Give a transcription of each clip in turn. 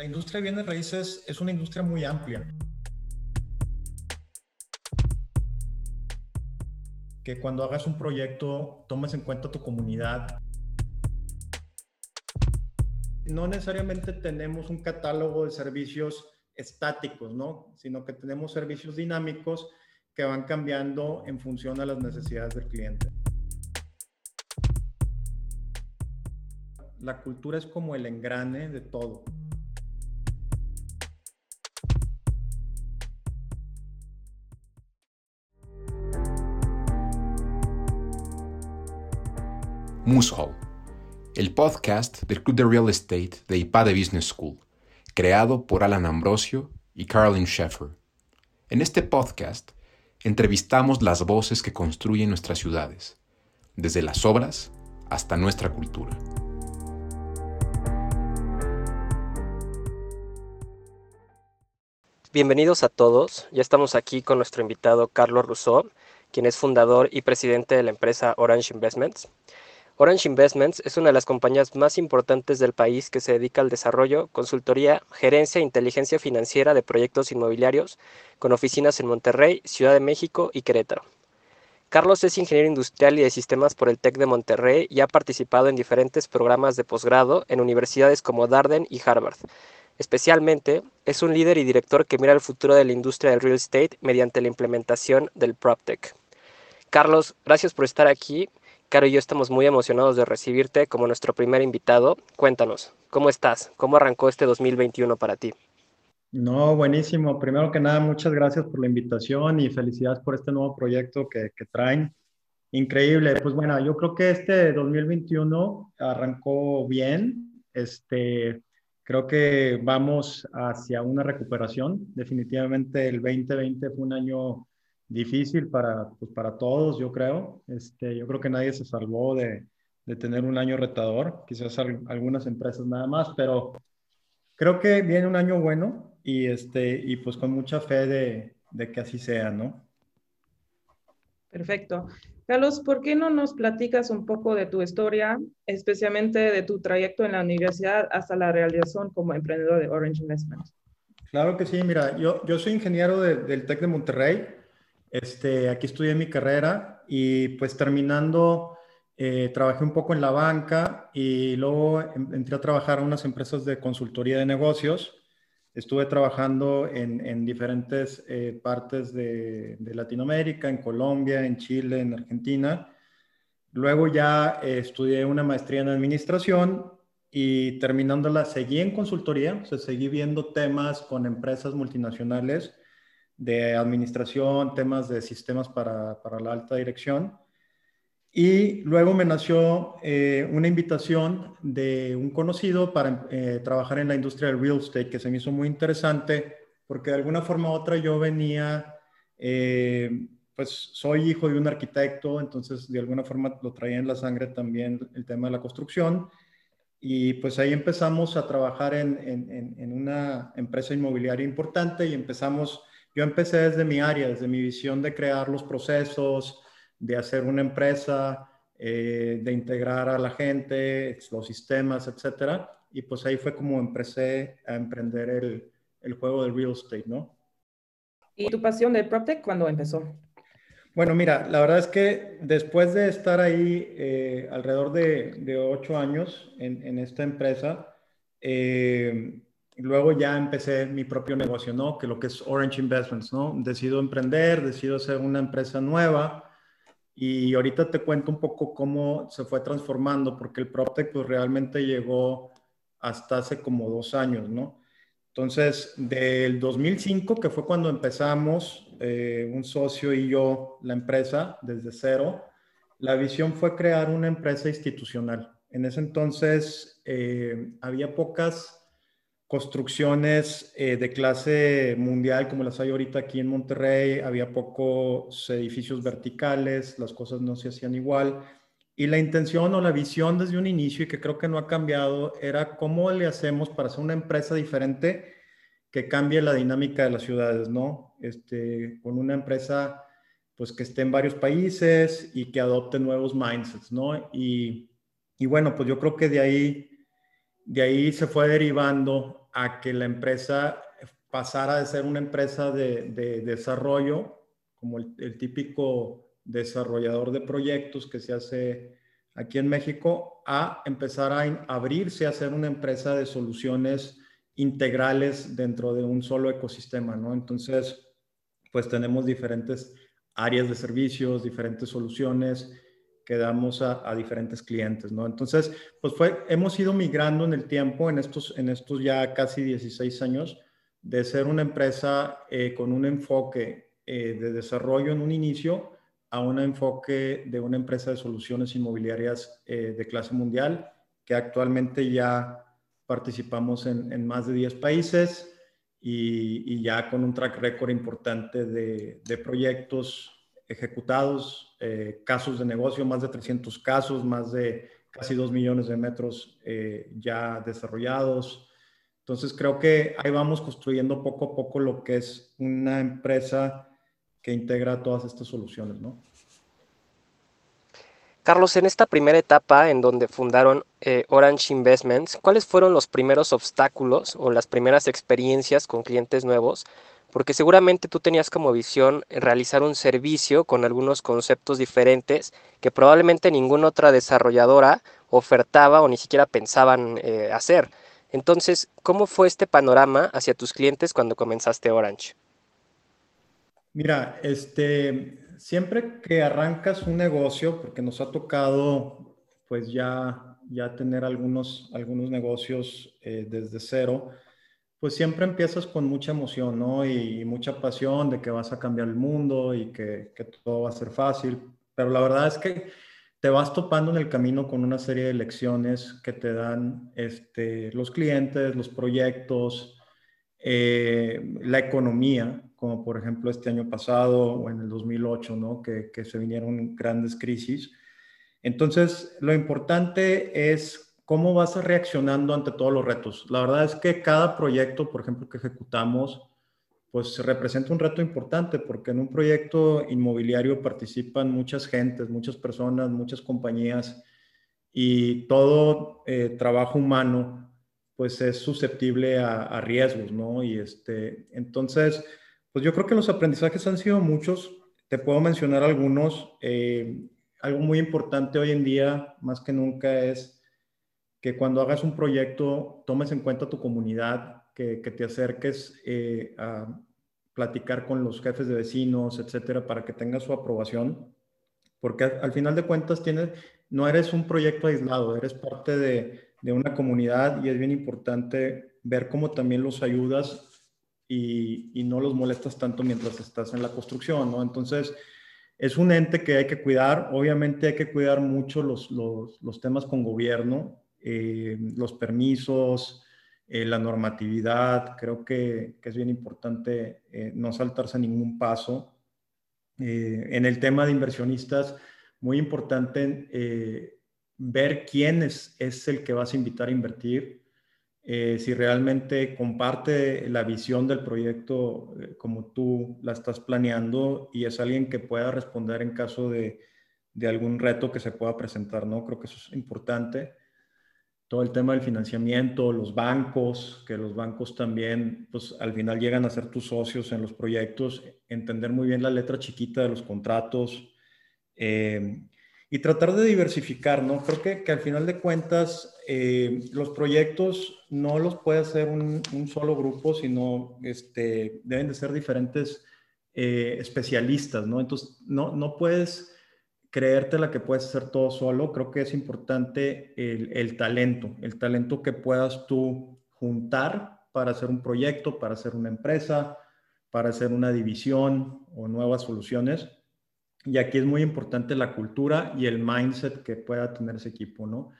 La industria de bienes raíces es una industria muy amplia. Que cuando hagas un proyecto tomes en cuenta tu comunidad. No necesariamente tenemos un catálogo de servicios estáticos, ¿no? Sino que tenemos servicios dinámicos que van cambiando en función a las necesidades del cliente. La cultura es como el engrane de todo. Mooshall, el podcast del Club de Real Estate de IPADE Business School, creado por Alan Ambrosio y Carolyn Sheffer. En este podcast entrevistamos las voces que construyen nuestras ciudades, desde las obras hasta nuestra cultura. Bienvenidos a todos. Ya estamos aquí con nuestro invitado Carlos Rousseau, quien es fundador y presidente de la empresa Orange Investments. Orange Investments es una de las compañías más importantes del país que se dedica al desarrollo, consultoría, gerencia e inteligencia financiera de proyectos inmobiliarios, con oficinas en Monterrey, Ciudad de México y Querétaro. Carlos es ingeniero industrial y de sistemas por el TEC de Monterrey y ha participado en diferentes programas de posgrado en universidades como Darden y Harvard Especialmente, es un líder y director que mira el futuro de la industria del real estate mediante la implementación del PropTech. Carlos, gracias por estar aquí. Caro y yo estamos muy emocionados de recibirte como nuestro primer invitado. Cuéntanos, ¿cómo estás? ¿Cómo arrancó este 2021 para ti? No, buenísimo. Primero que nada, muchas gracias por la invitación y felicidades por este nuevo proyecto que, que traen. Increíble. Pues bueno, yo creo que este 2021 arrancó bien. Este, Creo que vamos hacia una recuperación. Definitivamente el 2020 fue un año difícil para, pues para todos, yo creo. Este, yo creo que nadie se salvó de, de tener un año retador, quizás algunas empresas nada más, pero creo que viene un año bueno y, este, y pues con mucha fe de, de que así sea, ¿no? Perfecto. Carlos, ¿por qué no nos platicas un poco de tu historia, especialmente de tu trayecto en la universidad hasta la realización como emprendedor de Orange Investments? Claro que sí, mira, yo, yo soy ingeniero del TEC de Monterrey, este, aquí estudié mi carrera y pues terminando eh, trabajé un poco en la banca y luego entré a trabajar en unas empresas de consultoría de negocios Estuve trabajando en, diferentes eh, partes de, Latinoamérica, en Colombia, en Chile, en Argentina. Luego ya eh, estudié una maestría en administración y terminándola seguí en consultoría, o sea, seguí viendo temas con empresas multinacionales de administración, temas de sistemas para, para la alta dirección. Y luego me nació eh, una invitación de un conocido para eh, trabajar en la industria del real estate, que se me hizo muy interesante, porque de alguna forma u otra yo venía, eh, pues soy hijo de un arquitecto, entonces de alguna forma lo traía en la sangre también el tema de la construcción. Y pues ahí empezamos a trabajar en, en, en una empresa inmobiliaria importante y empezamos, yo empecé desde mi área, desde mi visión de crear los procesos, de hacer una empresa, eh, de integrar a la gente, los sistemas, etcétera. Y pues ahí fue como empecé a emprender el, el juego del real estate, ¿no? ¿Y tu pasión del PropTech cuándo empezó? Bueno, mira, la verdad es que después de estar ahí eh, alrededor de, de, ocho años en, en esta empresa, eh, luego ya empecé mi propio negocio, ¿no? Que lo que es Orange Investments, ¿no? Decido emprender, decido hacer una empresa nueva, y ahorita te cuento un poco cómo se fue transformando, porque el PropTech pues realmente llegó hasta hace como dos años, ¿no? Entonces, del 2005, que fue cuando empezamos, eh, un socio y yo, la empresa, desde cero, la visión fue crear una empresa institucional. En ese entonces eh, había pocas construcciones eh, de clase mundial como las hay ahorita aquí en Monterrey, había pocos edificios verticales, las cosas no se hacían igual. Y la intención o la visión desde un inicio, y que creo que no ha cambiado, era cómo le hacemos para hacer una empresa diferente que cambie la dinámica de las ciudades, ¿no? Este, con una empresa pues que esté en varios países y que adopte nuevos mindsets, ¿no? Y, y bueno, pues yo creo que de ahí de ahí se fue derivando a que la empresa pasara de ser una empresa de, desarrollo, como el, típico desarrollador de proyectos que se hace aquí en México, a empezar a abrirse a ser una empresa de soluciones integrales dentro de un solo ecosistema, ¿no? Entonces, pues tenemos diferentes áreas de servicios, diferentes soluciones que damos a, diferentes clientes, ¿no? Entonces, pues fue, hemos ido migrando en el tiempo, en estos, en estos ya casi 16 años, de ser una empresa eh, con un enfoque eh, de desarrollo en un inicio a un enfoque de una empresa de soluciones inmobiliarias eh, de clase mundial, que actualmente ya participamos en, más de 10 países y, ya con un track record importante de, de proyectos ejecutados, eh, casos de negocio, más de 300 casos, más de casi 2 millones de metros eh, ya desarrollados. Entonces creo que ahí vamos construyendo poco a poco lo que es una empresa que integra todas estas soluciones, ¿no? Carlos, en esta primera etapa en donde fundaron eh, Orange Investments, ¿cuáles fueron los primeros obstáculos o las primeras experiencias con clientes nuevos porque seguramente tú tenías como visión realizar un servicio con algunos conceptos diferentes que probablemente ninguna otra desarrolladora ofertaba o ni siquiera pensaban eh, hacer. Entonces, ¿cómo fue este panorama hacia tus clientes cuando comenzaste Orange? Mira, este, siempre que arrancas un negocio, porque nos ha tocado pues ya, ya tener algunos, algunos negocios eh, desde cero, pues siempre empiezas con mucha emoción, ¿no? Y, mucha pasión de que vas a cambiar el mundo y que, todo va a ser fácil. Pero la verdad es que te vas topando en el camino con una serie de lecciones que te dan este, los clientes, los proyectos, eh, la economía, como por ejemplo este año pasado o en el 2008, ¿no? Que, que se vinieron grandes crisis. Entonces, lo importante es ¿Cómo vas reaccionando ante todos los retos? La verdad es que cada proyecto, por ejemplo, que ejecutamos, pues representa un reto importante porque en un proyecto inmobiliario participan muchas gentes, muchas personas, muchas compañías y todo eh, trabajo humano pues es susceptible a, riesgos, ¿no? Y este, entonces, pues yo creo que los aprendizajes han sido muchos. Te puedo mencionar algunos. Eh, algo muy importante hoy en día, más que nunca, es que cuando hagas un proyecto tomes en cuenta tu comunidad, que, te acerques eh, a platicar con los jefes de vecinos, etcétera, para que tengas su aprobación, porque al, final de cuentas tienes, no eres un proyecto aislado, eres parte de, una comunidad y es bien importante ver cómo también los ayudas y, no los molestas tanto mientras estás en la construcción, ¿no? Entonces, es un ente que hay que cuidar. Obviamente hay que cuidar mucho los, los, los temas con gobierno. Eh, los permisos, eh, la normatividad. Creo que, es bien importante eh, no saltarse ningún paso. en el tema de inversionistas, muy importante ver quién es, es, el que vas a invitar a invertir. si realmente comparte la visión del proyecto como tú la estás planeando y es alguien que pueda responder en caso de, de algún reto que se pueda presentar, ¿no? Creo que eso es importante todo el tema del financiamiento, los bancos, que los bancos también, pues al final llegan a ser tus socios en los proyectos, entender muy bien la letra chiquita de los contratos eh, y tratar de diversificar, ¿no? Creo que, que al final de cuentas eh, los proyectos no los puede hacer un, solo grupo, sino este, deben de ser diferentes eh, especialistas, ¿no? Entonces, no, no puedes creerte la que puedes hacer todo solo, creo que es importante el, talento, el talento que puedas tú juntar para hacer un proyecto, para hacer una empresa, para hacer una división o nuevas soluciones. Y aquí es muy importante la cultura y el mindset que pueda tener ese equipo, ¿no?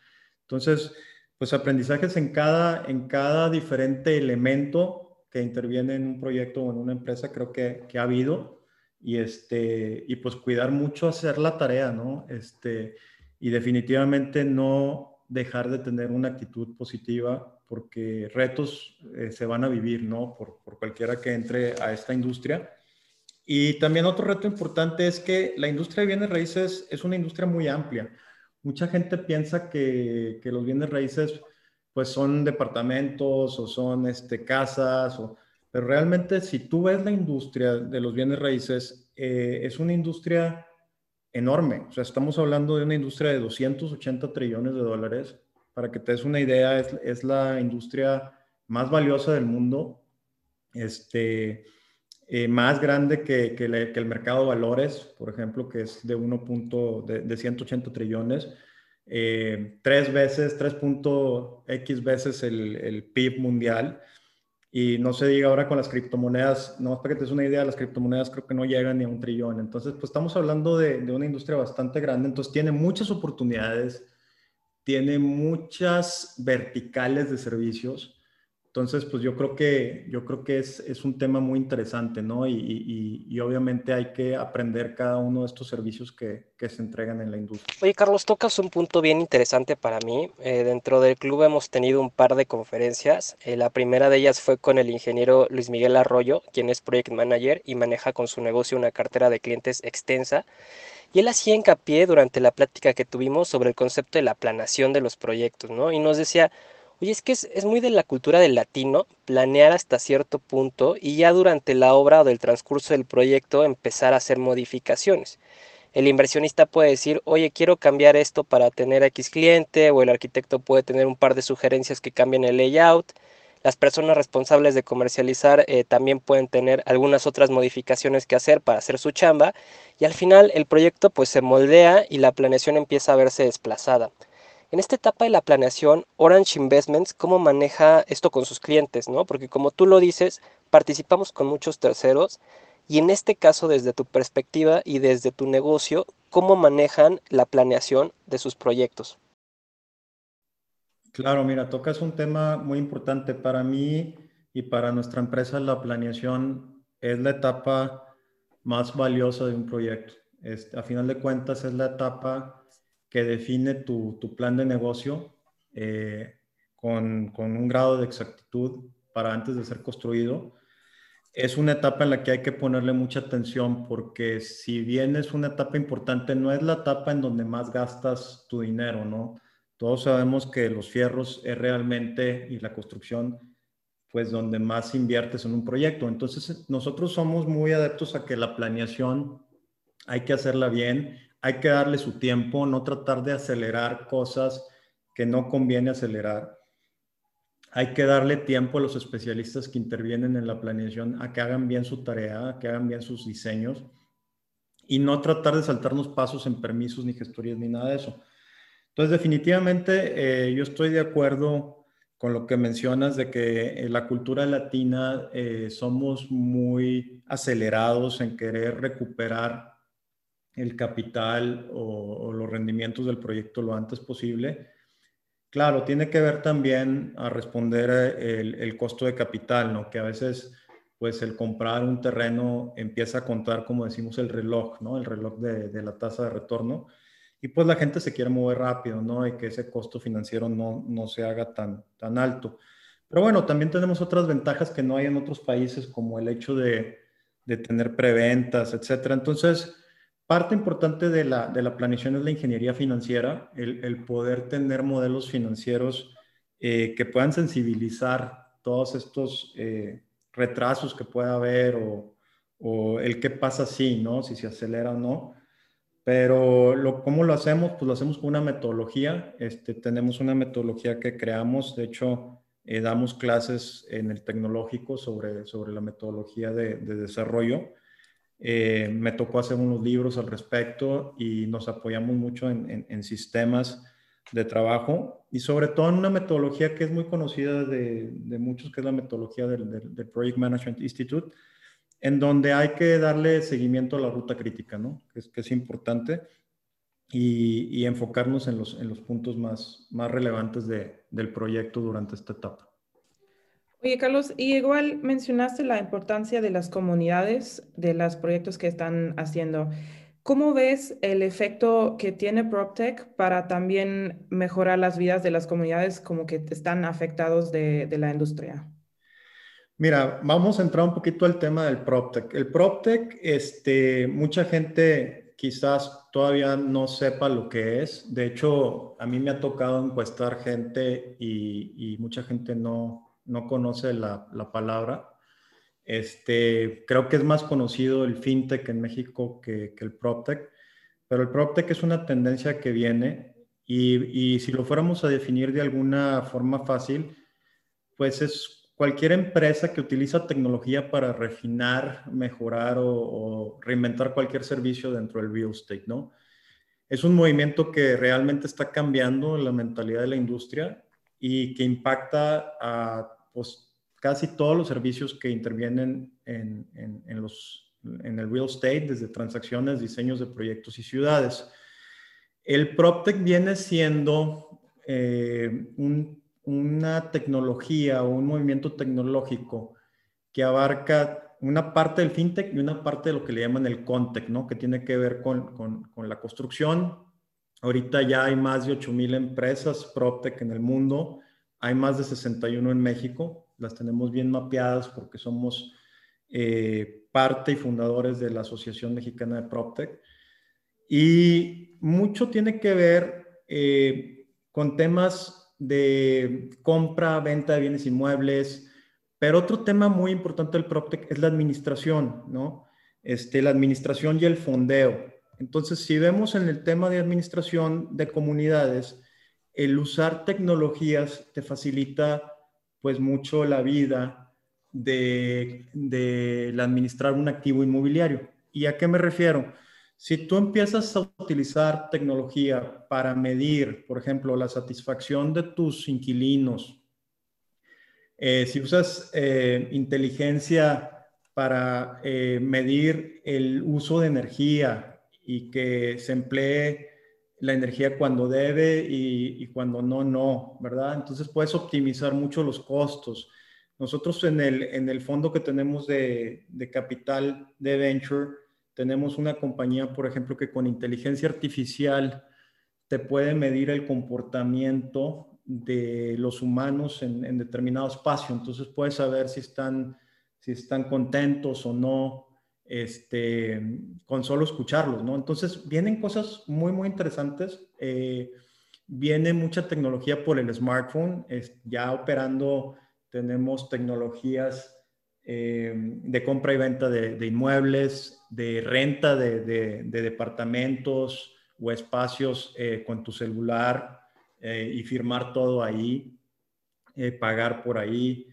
Entonces, pues aprendizajes en cada, en cada diferente elemento que interviene en un proyecto o en una empresa, creo que, que ha habido y, este, y pues cuidar mucho hacer la tarea, ¿no? Este, y definitivamente no dejar de tener una actitud positiva porque retos eh, se van a vivir, ¿no? Por, por, cualquiera que entre a esta industria. Y también otro reto importante es que la industria de bienes raíces es una industria muy amplia. Mucha gente piensa que, que los bienes raíces pues son departamentos o son este, casas, o, pero realmente si tú ves la industria de los bienes raíces, eh, es una industria enorme. O sea, estamos hablando de una industria de 280 trillones de dólares. Para que te des una idea, es, es la industria más valiosa del mundo, este, eh, más grande que, que, el mercado de valores, por ejemplo, que es de 1. De, de 180 trillones. Eh, tres veces, 3.x veces el, el, PIB mundial. Y no se diga ahora con las criptomonedas, no para que te des una idea, las criptomonedas creo que no llegan ni a un trillón. Entonces, pues estamos hablando de, de una industria bastante grande, entonces tiene muchas oportunidades, tiene muchas verticales de servicios entonces, pues yo creo que, yo creo que es, es un tema muy interesante, ¿no? Y, y, y, obviamente hay que aprender cada uno de estos servicios que, que, se entregan en la industria. Oye, Carlos, tocas un punto bien interesante para mí. Eh, dentro del club hemos tenido un par de conferencias. Eh, la primera de ellas fue con el ingeniero Luis Miguel Arroyo, quien es Project Manager y maneja con su negocio una cartera de clientes extensa. Y él hacía hincapié durante la plática que tuvimos sobre el concepto de la planación de los proyectos, ¿no? Y nos decía, Oye, es que es, muy de la cultura del latino planear hasta cierto punto y ya durante la obra o del transcurso del proyecto empezar a hacer modificaciones. El inversionista puede decir, oye, quiero cambiar esto para tener X cliente, o el arquitecto puede tener un par de sugerencias que cambien el layout. Las personas responsables de comercializar eh, también pueden tener algunas otras modificaciones que hacer para hacer su chamba y al final el proyecto pues se moldea y la planeación empieza a verse desplazada. En esta etapa de la planeación, Orange Investments, ¿cómo maneja esto con sus clientes? ¿no? Porque como tú lo dices, participamos con muchos terceros y en este caso, desde tu perspectiva y desde tu negocio, ¿cómo manejan la planeación de sus proyectos? Claro, mira, tocas un tema muy importante para mí y para nuestra empresa. La planeación es la etapa más valiosa de un proyecto. a final de cuentas, es la etapa que define tu, plan de negocio eh, con, un grado de exactitud para antes de ser construido. Es una etapa en la que hay que ponerle mucha atención porque si bien es una etapa importante, no es la etapa en donde más gastas tu dinero, ¿no? Todos sabemos que los fierros es realmente y la construcción, pues donde más inviertes en un proyecto. Entonces, nosotros somos muy adeptos a que la planeación hay que hacerla bien, hay que darle su tiempo, no tratar de acelerar cosas que no conviene acelerar. Hay que darle tiempo a los especialistas que intervienen en la planeación a que hagan bien su tarea, a que hagan bien sus diseños y no tratar de saltarnos pasos en permisos ni gestorías ni nada de eso. Entonces, definitivamente eh, yo estoy de acuerdo con lo que mencionas de que en la cultura latina eh, somos muy acelerados en querer recuperar el capital o, los rendimientos del proyecto lo antes posible. Claro, tiene que ver también a responder eh, el, costo de capital, ¿no? Que a veces, pues el comprar un terreno empieza a contar, como decimos, el reloj, ¿no? El reloj de, la tasa de retorno. Y pues la gente se quiere mover rápido, ¿no? Y que ese costo financiero no, no se haga tan, tan alto. Pero bueno, también tenemos otras ventajas que no hay en otros países, como el hecho de, de tener preventas, etcétera. Entonces, Parte importante de la, de la planeación es la ingeniería financiera, el, poder tener modelos financieros eh, que puedan sensibilizar todos estos eh, retrasos que pueda haber o, o, el qué pasa si, ¿no? Si se acelera o no. Pero lo, ¿cómo lo hacemos? Pues lo hacemos con una metodología. Este, tenemos una metodología que creamos, de hecho, eh, damos clases en el tecnológico sobre, sobre la metodología de, de desarrollo. Eh, me tocó hacer unos libros al respecto y nos apoyamos mucho en, sistemas de trabajo y sobre todo en una metodología que es muy conocida de, muchos, que es la metodología del, Project Management Institute, en donde hay que darle seguimiento a la ruta crítica, que, es, importante, y, enfocarnos en los, puntos más relevantes del proyecto durante esta etapa. Oye, Carlos, y igual mencionaste la importancia de las comunidades, de los proyectos que están haciendo. ¿Cómo ves el efecto que tiene PropTech para también mejorar las vidas de las comunidades como que están afectados de, la industria? Mira, vamos a entrar un poquito al tema del PropTech. El PropTech, este, mucha gente quizás todavía no sepa lo que es. De hecho, a mí me ha tocado encuestar gente y, mucha gente no, no conoce la, la, palabra. Este, creo que es más conocido el fintech en México que, que el proptech, pero el proptech es una tendencia que viene y, y si lo fuéramos a definir de alguna forma fácil, pues es cualquier empresa que utiliza tecnología para refinar, mejorar o, reinventar cualquier servicio dentro del real estate, ¿no? Es un movimiento que realmente está cambiando la mentalidad de la industria y que impacta a pues, casi todos los servicios que intervienen en, en, los, en el real estate, desde transacciones, diseños de proyectos y ciudades. El PropTech viene siendo eh, un una tecnología o un movimiento tecnológico que abarca una parte del fintech y una parte de lo que le llaman el contech, ¿no? Que tiene que ver con, con, la construcción. Ahorita ya hay más de 8.000 empresas PropTech en el mundo. Hay más de 61 en México. Las tenemos bien mapeadas porque somos eh, parte y fundadores de la Asociación Mexicana de PropTech. Y mucho tiene que ver eh, con temas de compra, venta de bienes inmuebles, pero otro tema muy importante del PropTech es la administración, ¿no? Este, la administración y el fondeo. Entonces, si vemos en el tema de administración de comunidades, el usar tecnologías te facilita pues mucho la vida de, de administrar un activo inmobiliario. ¿Y a qué me refiero? Si tú empiezas a utilizar tecnología para medir, por ejemplo, la satisfacción de tus inquilinos, eh, si usas eh, inteligencia para eh, medir el uso de energía y que se emplee la energía cuando debe y, cuando no, no, ¿verdad? Entonces puedes optimizar mucho los costos. Nosotros en el, en el fondo que tenemos de, de capital de venture, tenemos una compañía, por ejemplo, que con inteligencia artificial te puede medir el comportamiento de los humanos en, determinado espacio. Entonces puedes saber si están, si están contentos o no este, con solo escucharlos, ¿no? Entonces vienen cosas muy, muy interesantes. Eh, viene mucha tecnología por el smartphone. ya operando tenemos tecnologías eh, de compra y venta de, inmuebles, de renta de, departamentos o espacios eh, con tu celular y firmar todo ahí, pagar por ahí,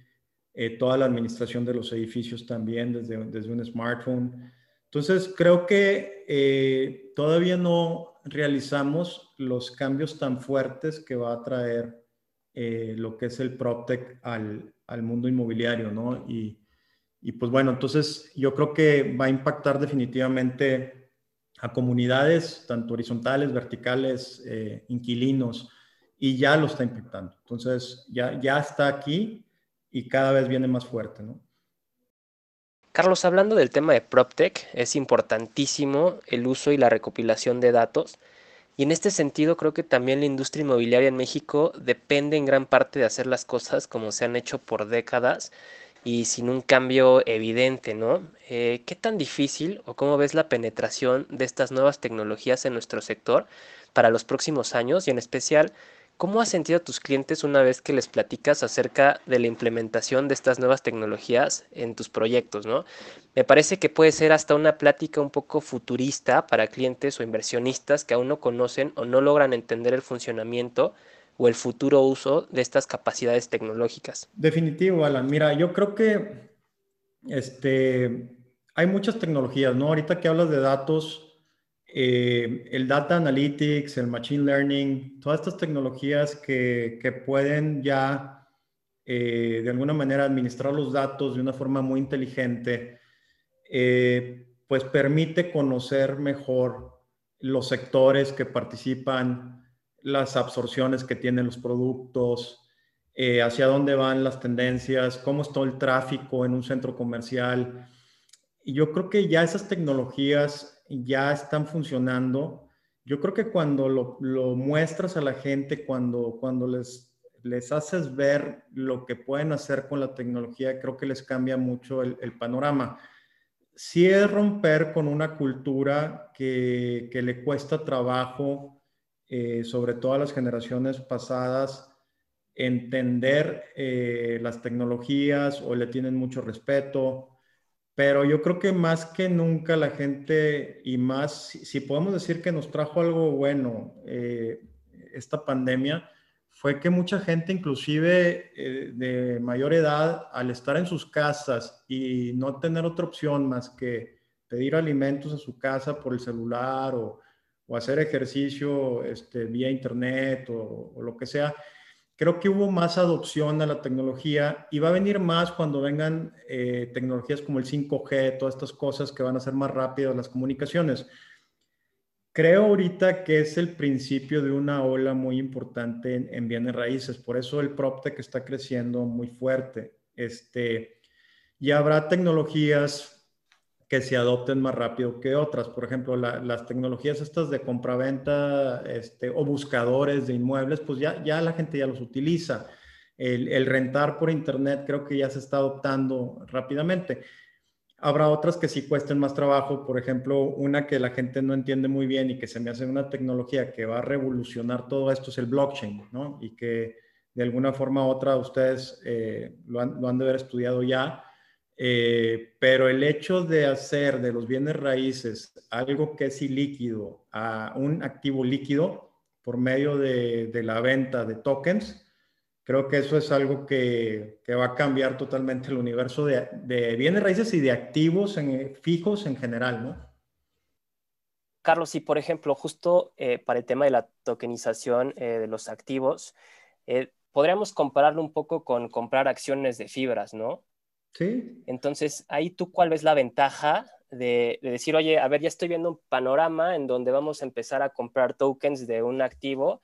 toda la administración de los edificios también desde, desde un smartphone. Entonces, creo que todavía no realizamos los cambios tan fuertes que va a traer lo que es el PropTech al, al mundo inmobiliario, ¿no? Y, y pues bueno, entonces yo creo que va a impactar definitivamente a comunidades, tanto horizontales, verticales, eh, inquilinos, y ya lo está impactando. Entonces ya, ya está aquí y cada vez viene más fuerte, ¿no? Carlos, hablando del tema de PropTech, es importantísimo el uso y la recopilación de datos. Y en este sentido creo que también la industria inmobiliaria en México depende en gran parte de hacer las cosas como se han hecho por décadas y sin un cambio evidente, ¿no? Eh, ¿Qué tan difícil o cómo ves la penetración de estas nuevas tecnologías en nuestro sector para los próximos años y en especial, ¿cómo has sentido a tus clientes una vez que les platicas acerca de la implementación de estas nuevas tecnologías en tus proyectos, ¿no? Me parece que puede ser hasta una plática un poco futurista para clientes o inversionistas que aún no conocen o no logran entender el funcionamiento o el futuro uso de estas capacidades tecnológicas? Definitivo, Alan. Mira, yo creo que este, hay muchas tecnologías, ¿no? Ahorita que hablas de datos, eh, el data analytics, el machine learning, todas estas tecnologías que, que pueden ya eh, de alguna manera administrar los datos de una forma muy inteligente, eh, pues permite conocer mejor los sectores que participan las absorciones que tienen los productos, hacia dónde van las tendencias, cómo está el tráfico en un centro comercial. Y yo creo que ya esas tecnologías ya están funcionando. Yo creo que cuando lo, muestras a la gente, cuando, cuando les, les haces ver lo que pueden hacer con la tecnología, creo que les cambia mucho el, panorama. sí es romper con una cultura que, le cuesta trabajo, eh, sobre todo a las generaciones pasadas, entender eh, las tecnologías o le tienen mucho respeto. Pero yo creo que más que nunca la gente, y más, si, podemos decir que nos trajo algo bueno eh, esta pandemia, fue que mucha gente, inclusive eh, de mayor edad, al estar en sus casas y no tener otra opción más que pedir alimentos a su casa por el celular o, hacer ejercicio este, vía internet o, lo que sea, creo que hubo más adopción a la tecnología y va a venir más cuando vengan eh, tecnologías como el 5G, todas estas cosas que van a ser más rápidas las comunicaciones. Creo ahorita que es el principio de una ola muy importante en, bienes raíces, por eso el PropTech está creciendo muy fuerte. Este, y habrá tecnologías que se adopten más rápido que otras. Por ejemplo, las tecnologías estas de compraventa este, o buscadores de inmuebles, pues ya, ya la gente ya los utiliza. El, el rentar por internet creo que ya se está adoptando rápidamente. Habrá otras que sí cuesten más trabajo, por ejemplo, una que la gente no entiende muy bien y que se me hace una tecnología que va a revolucionar todo esto es el blockchain, ¿no? Y que de alguna forma u otra ustedes eh, lo, han, de haber estudiado ya, eh, pero el hecho de hacer de los bienes raíces algo que es ilíquido a un activo líquido por medio de, de la venta de tokens, creo que eso es algo que, va a cambiar totalmente el universo de, bienes raíces y de activos en, fijos en general, ¿no? Carlos, y por ejemplo, justo eh, para el tema de la tokenización eh, de los activos, eh, podríamos compararlo un poco con comprar acciones de fibras, ¿no? Entonces, ahí tú, ¿cuál ves la ventaja de, de, decir, oye, a ver, ya estoy viendo un panorama en donde vamos a empezar a comprar tokens de un activo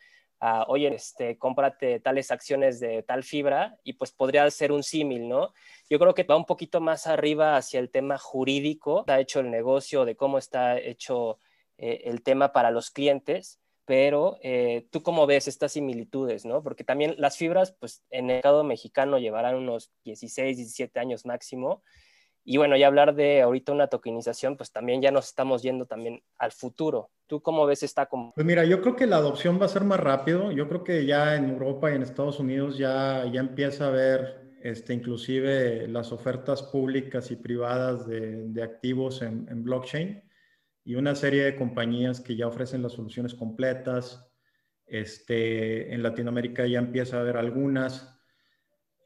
oye, este, cómprate tales acciones de tal fibra y pues podría ser un símil, ¿no? Yo creo que va un poquito más arriba hacia el tema jurídico, está hecho el negocio, de cómo está hecho eh, el tema para los clientes, pero eh, tú cómo ves estas similitudes, ¿no? Porque también las fibras, pues en el mercado mexicano llevarán unos 16, 17 años máximo y bueno, ya hablar de ahorita una tokenización, pues también ya nos estamos yendo también al futuro. ¿Tú cómo ves esta? Pues mira, yo creo que la adopción va a ser más rápido. Yo creo que ya en Europa y en Estados Unidos ya, ya empieza a haber este, inclusive las ofertas públicas y privadas de, de activos en, en, blockchain y una serie de compañías que ya ofrecen las soluciones completas. Este, en Latinoamérica ya empieza a haber algunas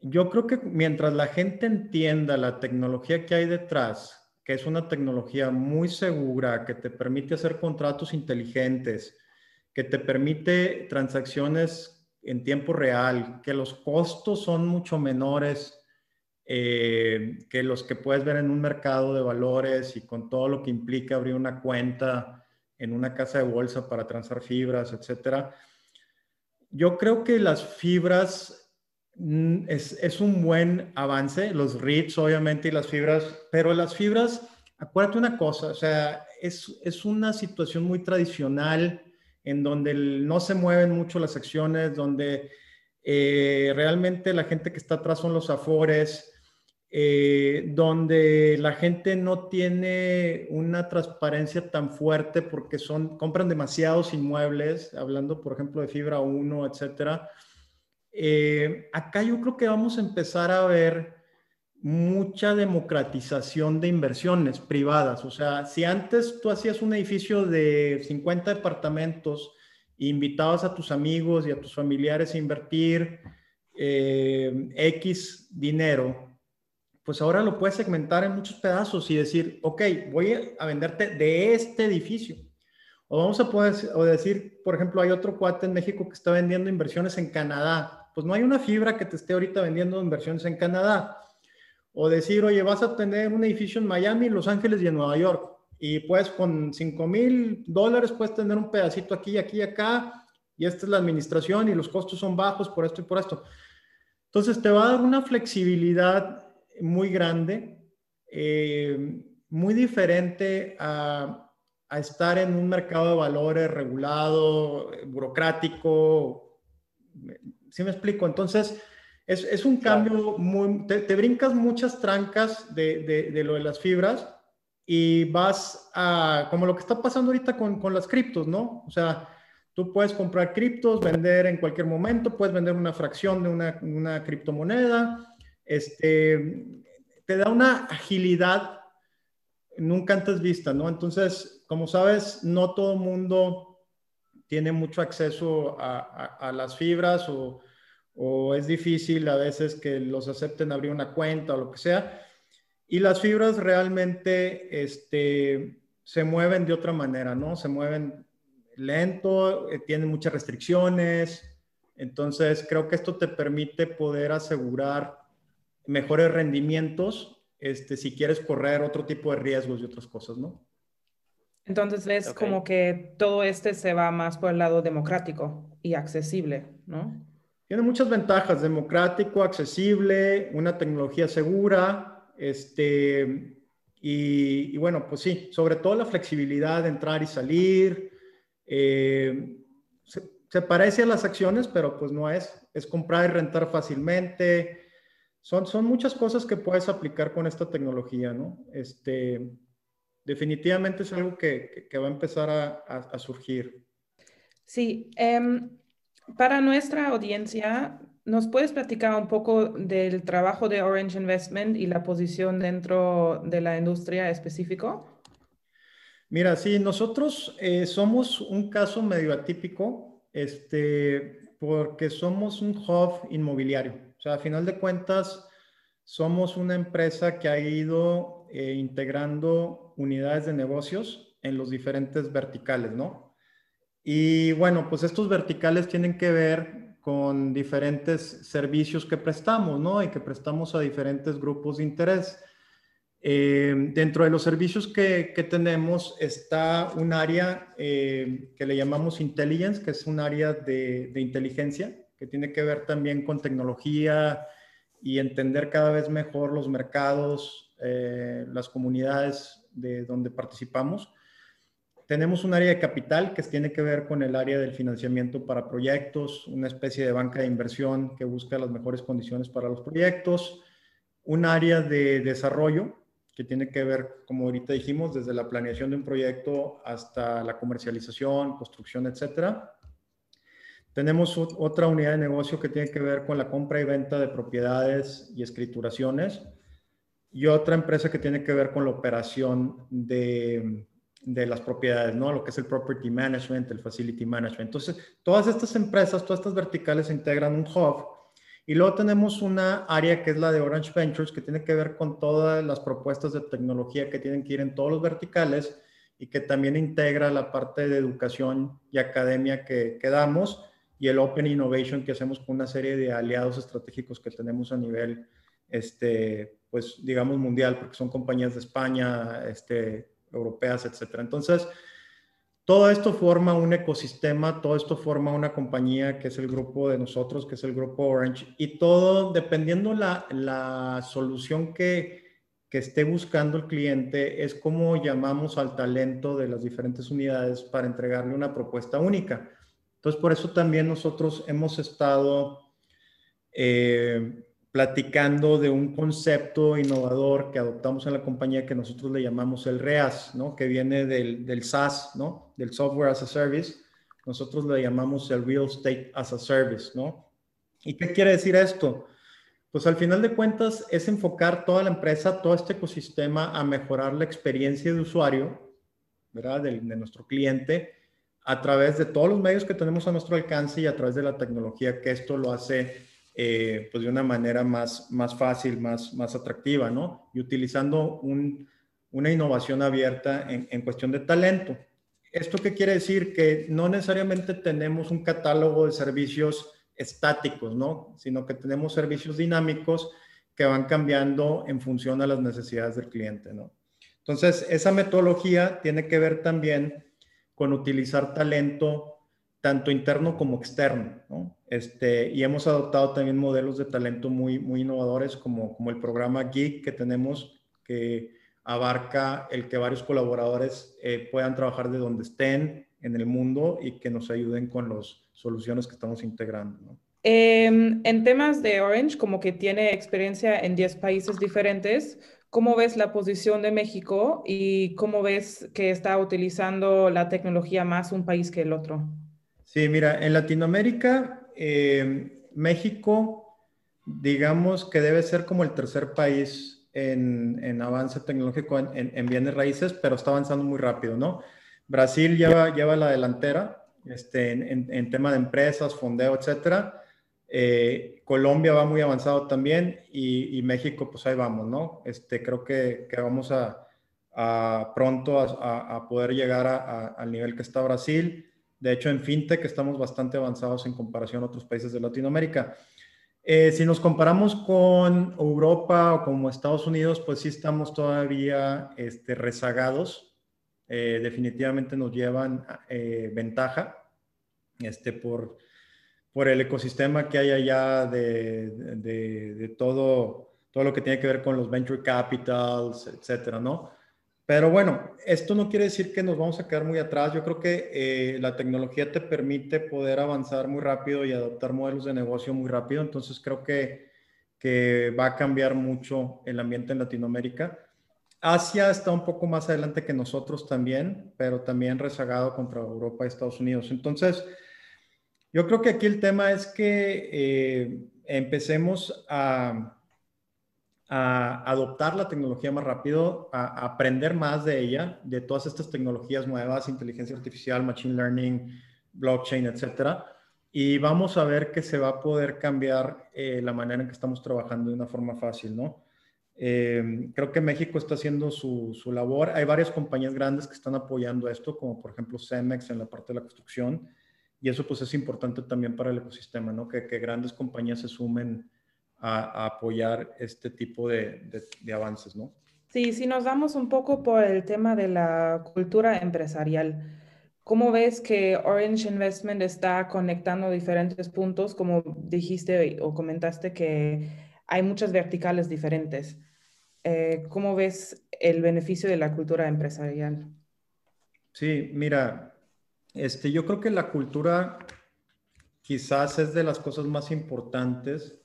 yo creo que mientras la gente entienda la tecnología que hay detrás, que es una tecnología muy segura, que te permite hacer contratos inteligentes, que te permite transacciones en tiempo real, que los costos son mucho menores eh, que los que puedes ver en un mercado de valores y con todo lo que implica abrir una cuenta en una casa de bolsa para transar fibras, etcétera. Yo creo que las fibras Mm, es, un buen avance, los REITs obviamente y las fibras, pero las fibras, acuérdate una cosa, o sea, es, es una situación muy tradicional en donde no se mueven mucho las acciones, donde eh, realmente la gente que está atrás son los afores, eh, donde la gente no tiene una transparencia tan fuerte porque son, compran demasiados inmuebles, hablando por ejemplo de fibra 1, etcétera eh, acá yo creo que vamos a empezar a ver mucha democratización de inversiones privadas. O sea, si antes tú hacías un edificio de 50 departamentos e invitabas a tus amigos y a tus familiares a invertir eh, X dinero, pues ahora lo puedes segmentar en muchos pedazos y decir, ok, voy a venderte de este edificio. O vamos a poder o decir, por ejemplo, hay otro cuate en México que está vendiendo inversiones en Canadá pues no hay una fibra que te esté ahorita vendiendo inversiones en Canadá. O decir, oye, vas a tener un edificio en Miami, Los Ángeles y en Nueva York. Y pues con 5 mil dólares puedes tener un pedacito aquí, aquí y acá. Y esta es la administración y los costos son bajos por esto y por esto. Entonces te va a dar una flexibilidad muy grande, eh, muy diferente a, a estar en un mercado de valores regulado, burocrático, ¿Sí me explico? Entonces, es, es un cambio muy... Te, brincas muchas trancas de, de, lo de las fibras y vas a, como lo que está pasando ahorita con, con las criptos, ¿no? O sea, tú puedes comprar criptos, vender en cualquier momento, puedes vender una fracción de una, una criptomoneda, este, te da una agilidad nunca antes vista, ¿no? Entonces, como sabes, no todo el mundo tiene mucho acceso a, las fibras o, o, es difícil a veces que los acepten abrir una cuenta o lo que sea. Y las fibras realmente este, se mueven de otra manera, ¿no? Se mueven lento, eh, tienen muchas restricciones. Entonces, creo que esto te permite poder asegurar mejores rendimientos este, si quieres correr otro tipo de riesgos y otras cosas, ¿no? Entonces ves como que todo este se va más por el lado democrático y accesible, ¿no? Tiene muchas ventajas, democrático, accesible, una tecnología segura, este, y, bueno, pues sí, sobre todo la flexibilidad de entrar y salir. Eh, se, se, parece a las acciones, pero pues no es, es comprar y rentar fácilmente, son, son muchas cosas que puedes aplicar con esta tecnología, ¿no? Este, definitivamente es algo que, va a empezar a, surgir. Sí, em, para nuestra audiencia, ¿nos puedes platicar un poco del trabajo de Orange Investment y la posición dentro de la industria específico? Mira, sí, nosotros eh, somos un caso medio atípico, este, porque somos un hub inmobiliario. O sea, a final de cuentas, somos una empresa que ha ido eh, integrando unidades de negocios en los diferentes verticales, ¿no? Y bueno, pues estos verticales tienen que ver con diferentes servicios que prestamos, ¿no? Y que prestamos a diferentes grupos de interés. Eh, dentro de los servicios que, tenemos está un área eh, que le llamamos intelligence, que es un área de, de inteligencia, que tiene que ver también con tecnología y entender cada vez mejor los mercados, eh, las comunidades de donde participamos. Tenemos un área de capital que tiene que ver con el área del financiamiento para proyectos, una especie de banca de inversión que busca las mejores condiciones para los proyectos, un área de desarrollo que tiene que ver, como ahorita dijimos, desde la planeación de un proyecto hasta la comercialización, construcción, etcétera tenemos otra unidad de negocio que tiene que ver con la compra y venta de propiedades y escrituraciones y otra empresa que tiene que ver con la operación de, de las propiedades, ¿no? Lo que es el property management, el facility management. Entonces, todas estas empresas, todas estas verticales integran un hub y luego tenemos una área que es la de Orange Ventures, que tiene que ver con todas las propuestas de tecnología que tienen que ir en todos los verticales y que también integra la parte de educación y academia que, que damos y el Open Innovation que hacemos con una serie de aliados estratégicos que tenemos a nivel, este, pues digamos mundial, porque son compañías de España, este, europeas, etcétera. Entonces, todo esto forma un ecosistema, todo esto forma una compañía que es el grupo de nosotros, que es el grupo Orange, y todo dependiendo la, la solución que, que esté buscando el cliente, es como llamamos al talento de las diferentes unidades para entregarle una propuesta única. Entonces, por eso también nosotros hemos estado eh, platicando de un concepto innovador que adoptamos en la compañía que nosotros le llamamos el REAS, ¿no? que viene del, del SaaS, ¿no? del Software as a Service. Nosotros le llamamos el Real Estate as a Service. ¿no? ¿Y qué quiere decir esto? Pues al final de cuentas es enfocar toda la empresa, todo este ecosistema a mejorar la experiencia de usuario, ¿verdad? de, de nuestro cliente a través de todos los medios que tenemos a nuestro alcance y a través de la tecnología, que esto lo hace eh, pues de una manera más, más fácil, más, más atractiva, ¿no? Y utilizando una innovación abierta en, en cuestión de talento. ¿Esto qué quiere decir? Que no necesariamente tenemos un catálogo de servicios estáticos, ¿no? Sino que tenemos servicios dinámicos que van cambiando en función a las necesidades del cliente, ¿no? Entonces, esa metodología tiene que ver también con utilizar talento tanto interno como externo, ¿no? Este, y hemos adoptado también modelos de talento muy, muy innovadores como, como el programa Geek que tenemos, que abarca el que varios colaboradores eh, puedan trabajar de donde estén en el mundo y que nos ayuden con las soluciones que estamos integrando. Em, en temas de Orange, como que tiene experiencia en 10 países diferentes, ¿Cómo ves la posición de México y cómo ves que está utilizando la tecnología más un país que el otro? Sí, mira, en Latinoamérica, eh, México, digamos que debe ser como el tercer país en, avance tecnológico en, bienes raíces, pero está avanzando muy rápido, ¿no? Brasil lleva, lleva la delantera este, en, tema de empresas, fondeo, etcétera. Eh, Colombia va muy avanzado también y, México, pues ahí vamos, ¿no? Este, creo que, que vamos a, pronto a, poder llegar al nivel que está Brasil. De hecho, en FinTech estamos bastante avanzados en comparación a otros países de Latinoamérica. Eh, si nos comparamos con Europa o como Estados Unidos, pues sí estamos todavía este, rezagados. Eh, definitivamente nos llevan ventaja este, por, por el ecosistema que hay allá de, de, de, todo, todo lo que tiene que ver con los venture capitals, etcétera, ¿no? Pero bueno, esto no quiere decir que nos vamos a quedar muy atrás. Yo creo que eh, la tecnología te permite poder avanzar muy rápido y adoptar modelos de negocio muy rápido. Entonces creo que, que va a cambiar mucho el ambiente en Latinoamérica. Asia está un poco más adelante que nosotros también, pero también rezagado contra Europa y Estados Unidos. Entonces, yo creo que aquí el tema es que eh, empecemos a, adoptar la tecnología más rápido, a, aprender más de ella, de todas estas tecnologías nuevas, inteligencia artificial, machine learning, blockchain, etcétera. Y vamos a ver que se va a poder cambiar eh, la manera en que estamos trabajando de una forma fácil, ¿no? Eh, creo que México está haciendo su, su, labor. Hay varias compañías grandes que están apoyando esto, como por ejemplo Cemex en la parte de la construcción. Y eso pues es importante también para el ecosistema, ¿no? Que, grandes compañías se sumen a, apoyar este tipo de, de, avances, ¿no? Sí, si nos damos un poco por el tema de la cultura empresarial, ¿cómo ves que Orange Investment está conectando diferentes puntos? Como dijiste o comentaste que hay muchas verticales diferentes. Eh, ¿Cómo ves el beneficio de la cultura empresarial? Sí, mira, este, yo creo que la cultura quizás es de las cosas más importantes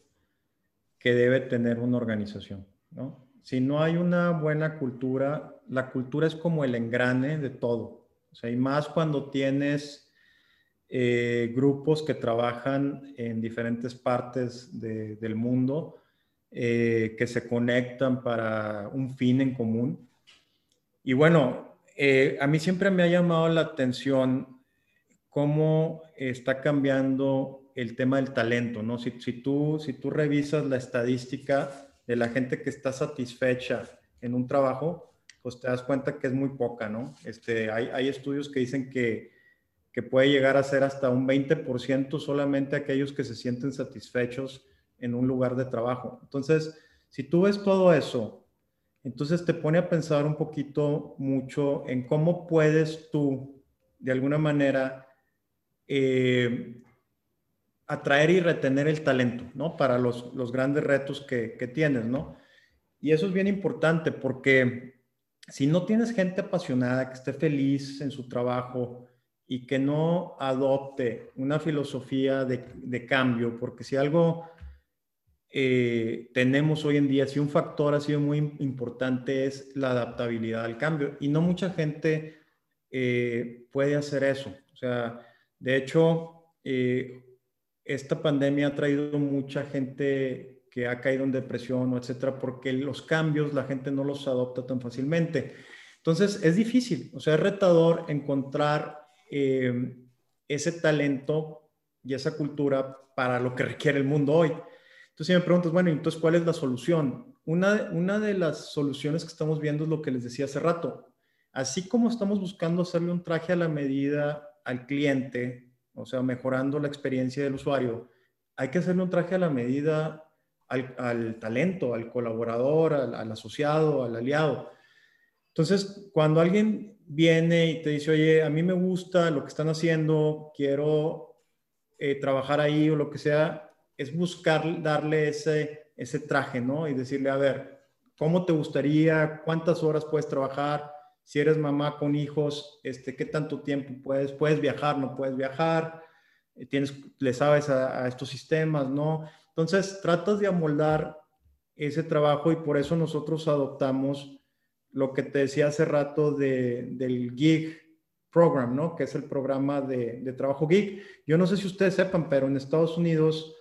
que debe tener una organización, ¿no? Si no hay una buena cultura, la cultura es como el engrane de todo. O sea, y más cuando tienes eh, grupos que trabajan en diferentes partes del mundo, eh, que se conectan para un fin en común. Y bueno, eh, a mí siempre me ha llamado la atención cómo está cambiando el tema del talento, ¿no? Si, tú, revisas la estadística de la gente que está satisfecha en un trabajo, pues te das cuenta que es muy poca, ¿no? Este, hay, hay estudios que dicen que, que puede llegar a ser hasta un 20% solamente aquellos que se sienten satisfechos en un lugar de trabajo. Entonces, si tú ves todo eso, entonces te pone a pensar un poquito mucho en cómo puedes tú, de alguna manera, eh, atraer y retener el talento, ¿no? Para los, los grandes retos que, que, tienes, ¿no? Y eso es bien importante porque si no tienes gente apasionada, que esté feliz en su trabajo y que no adopte una filosofía de, de cambio, porque si algo eh, tenemos hoy en día, si un factor ha sido muy importante es la adaptabilidad al cambio y no mucha gente eh, puede hacer eso. O sea, de hecho, eh, esta pandemia ha traído mucha gente que ha caído en depresión o etcétera, porque los cambios la gente no los adopta tan fácilmente. Entonces, es difícil, o sea, es retador encontrar eh, ese talento y esa cultura para lo que requiere el mundo hoy. Entonces, si me preguntas, bueno, entonces, ¿cuál es la solución? Una, de las soluciones que estamos viendo es lo que les decía hace rato. Así como estamos buscando hacerle un traje a la medida al cliente, o sea, mejorando la experiencia del usuario, hay que hacerle un traje a la medida al, talento, al colaborador, al, asociado, al aliado. Entonces, cuando alguien viene y te dice, oye, a mí me gusta lo que están haciendo, quiero eh, trabajar ahí o lo que sea, es buscar darle ese, ese traje, ¿no? Y decirle, a ver, ¿cómo te gustaría? ¿Cuántas horas puedes trabajar? si eres mamá con hijos, este, qué tanto tiempo puedes, puedes viajar, no puedes viajar, eh, tienes, le sabes a, estos sistemas, ¿no? Entonces, tratas de amoldar ese trabajo y por eso nosotros adoptamos lo que te decía hace rato de, del gig program, ¿no? Que es el programa de, de, trabajo gig. Yo no sé si ustedes sepan, pero en Estados Unidos,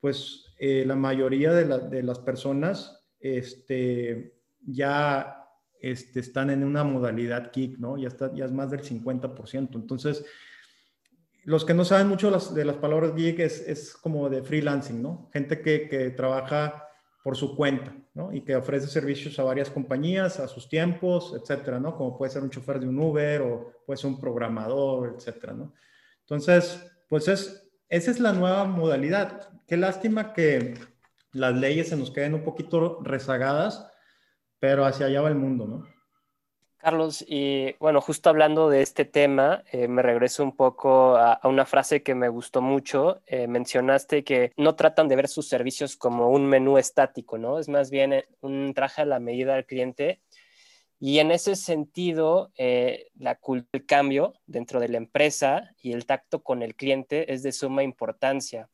pues eh, la mayoría de, la, de, las personas este, ya este, están en una modalidad gig, ¿no? Ya, está, ya es más del 50%. Entonces, los que no saben mucho de las palabras gig es, es, como de freelancing, ¿no? Gente que, que trabaja por su cuenta, ¿no? Y que ofrece servicios a varias compañías, a sus tiempos, etcétera, ¿no? Como puede ser un chofer de un Uber o puede ser un programador, etcétera, ¿no? Entonces, pues es, esa es la nueva modalidad. Qué lástima que las leyes se nos queden un poquito rezagadas, pero hacia allá va el mundo, ¿no? Carlos, y bueno, justo hablando de este tema, eh, me regreso un poco a, una frase que me gustó mucho. Eh, mencionaste que no tratan de ver sus servicios como un menú estático, ¿no? Es más bien eh, un traje a la medida del cliente. Y en ese sentido, eh, la el cambio dentro de la empresa y el tacto con el cliente es de suma importancia.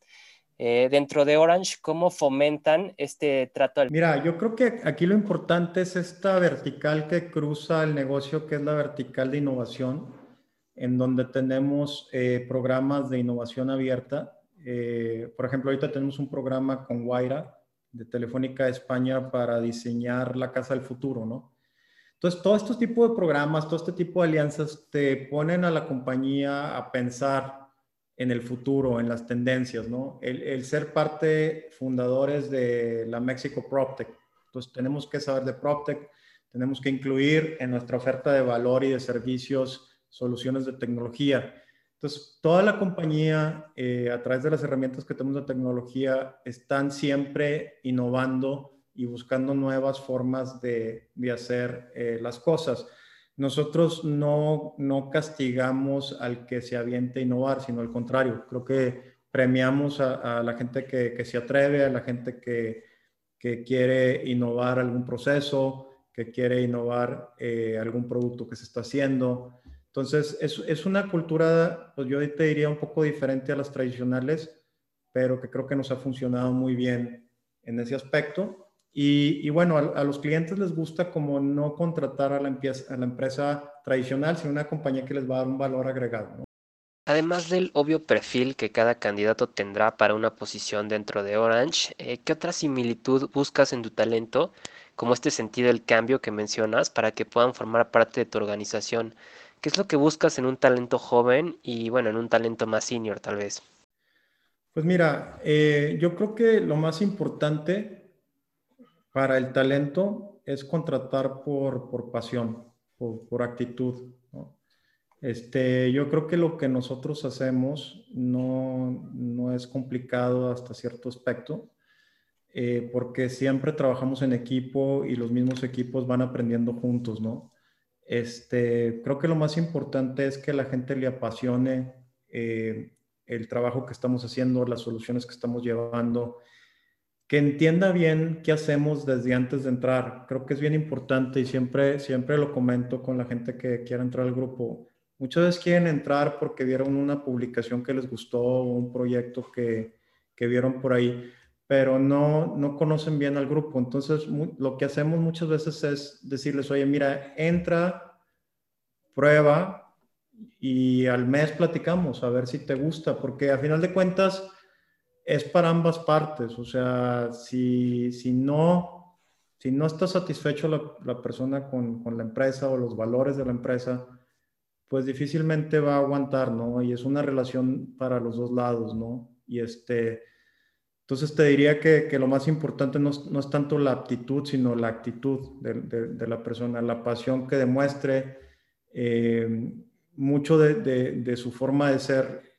Eh, dentro de Orange, ¿cómo fomentan este trato? Al... Mira, yo creo que aquí lo importante es esta vertical que cruza el negocio, que es la vertical de innovación, en donde tenemos eh, programas de innovación abierta. Eh, por ejemplo, ahorita tenemos un programa con Guaira de Telefónica España para diseñar la casa del futuro, ¿no? Entonces, todo este tipo de programas, todo este tipo de alianzas te ponen a la compañía a pensar en el futuro, en las tendencias, ¿no? El, ser parte fundadores de la México PropTech. Entonces, tenemos que saber de PropTech, tenemos que incluir en nuestra oferta de valor y de servicios soluciones de tecnología. Entonces, toda la compañía, eh, a través de las herramientas que tenemos de tecnología, están siempre innovando y buscando nuevas formas de, de hacer eh, las cosas nosotros no, no castigamos al que se aviente a innovar, sino al contrario. Creo que premiamos a, la gente que, que, se atreve, a la gente que, que, quiere innovar algún proceso, que quiere innovar eh, algún producto que se está haciendo. Entonces, es, es, una cultura, pues yo te diría un poco diferente a las tradicionales, pero que creo que nos ha funcionado muy bien en ese aspecto. Y, bueno, a, los clientes les gusta como no contratar a la, empresa, a la empresa tradicional, sino una compañía que les va a dar un valor agregado. Además del obvio perfil que cada candidato tendrá para una posición dentro de Orange, eh, ¿qué otra similitud buscas en tu talento, como este sentido del cambio que mencionas, para que puedan formar parte de tu organización? ¿Qué es lo que buscas en un talento joven y, bueno, en un talento más senior tal vez? Pues mira, eh, yo creo que lo más importante para el talento es contratar por, por pasión, por, por actitud. ¿no? Este, yo creo que lo que nosotros hacemos no, no es complicado hasta cierto aspecto, eh, porque siempre trabajamos en equipo y los mismos equipos van aprendiendo juntos, ¿no? Este, creo que lo más importante es que la gente le apasione eh, el trabajo que estamos haciendo, las soluciones que estamos llevando que entienda bien qué hacemos desde antes de entrar. Creo que es bien importante y siempre, siempre lo comento con la gente que quiera entrar al grupo. Muchas veces quieren entrar porque vieron una publicación que les gustó o un proyecto que, que vieron por ahí, pero no, no conocen bien al grupo. Entonces, lo que hacemos muchas veces es decirles, oye, mira, entra, prueba y al mes platicamos a ver si te gusta, porque a final de cuentas es para ambas partes. O sea, si, si no, si no está satisfecho la, persona con, con, la empresa o los valores de la empresa, pues difícilmente va a aguantar, ¿no? Y es una relación para los dos lados, ¿no? Y este, entonces te diría que, que lo más importante no, no, es tanto la aptitud, sino la actitud de, de, la persona, la pasión que demuestre, eh, mucho de, de su forma de ser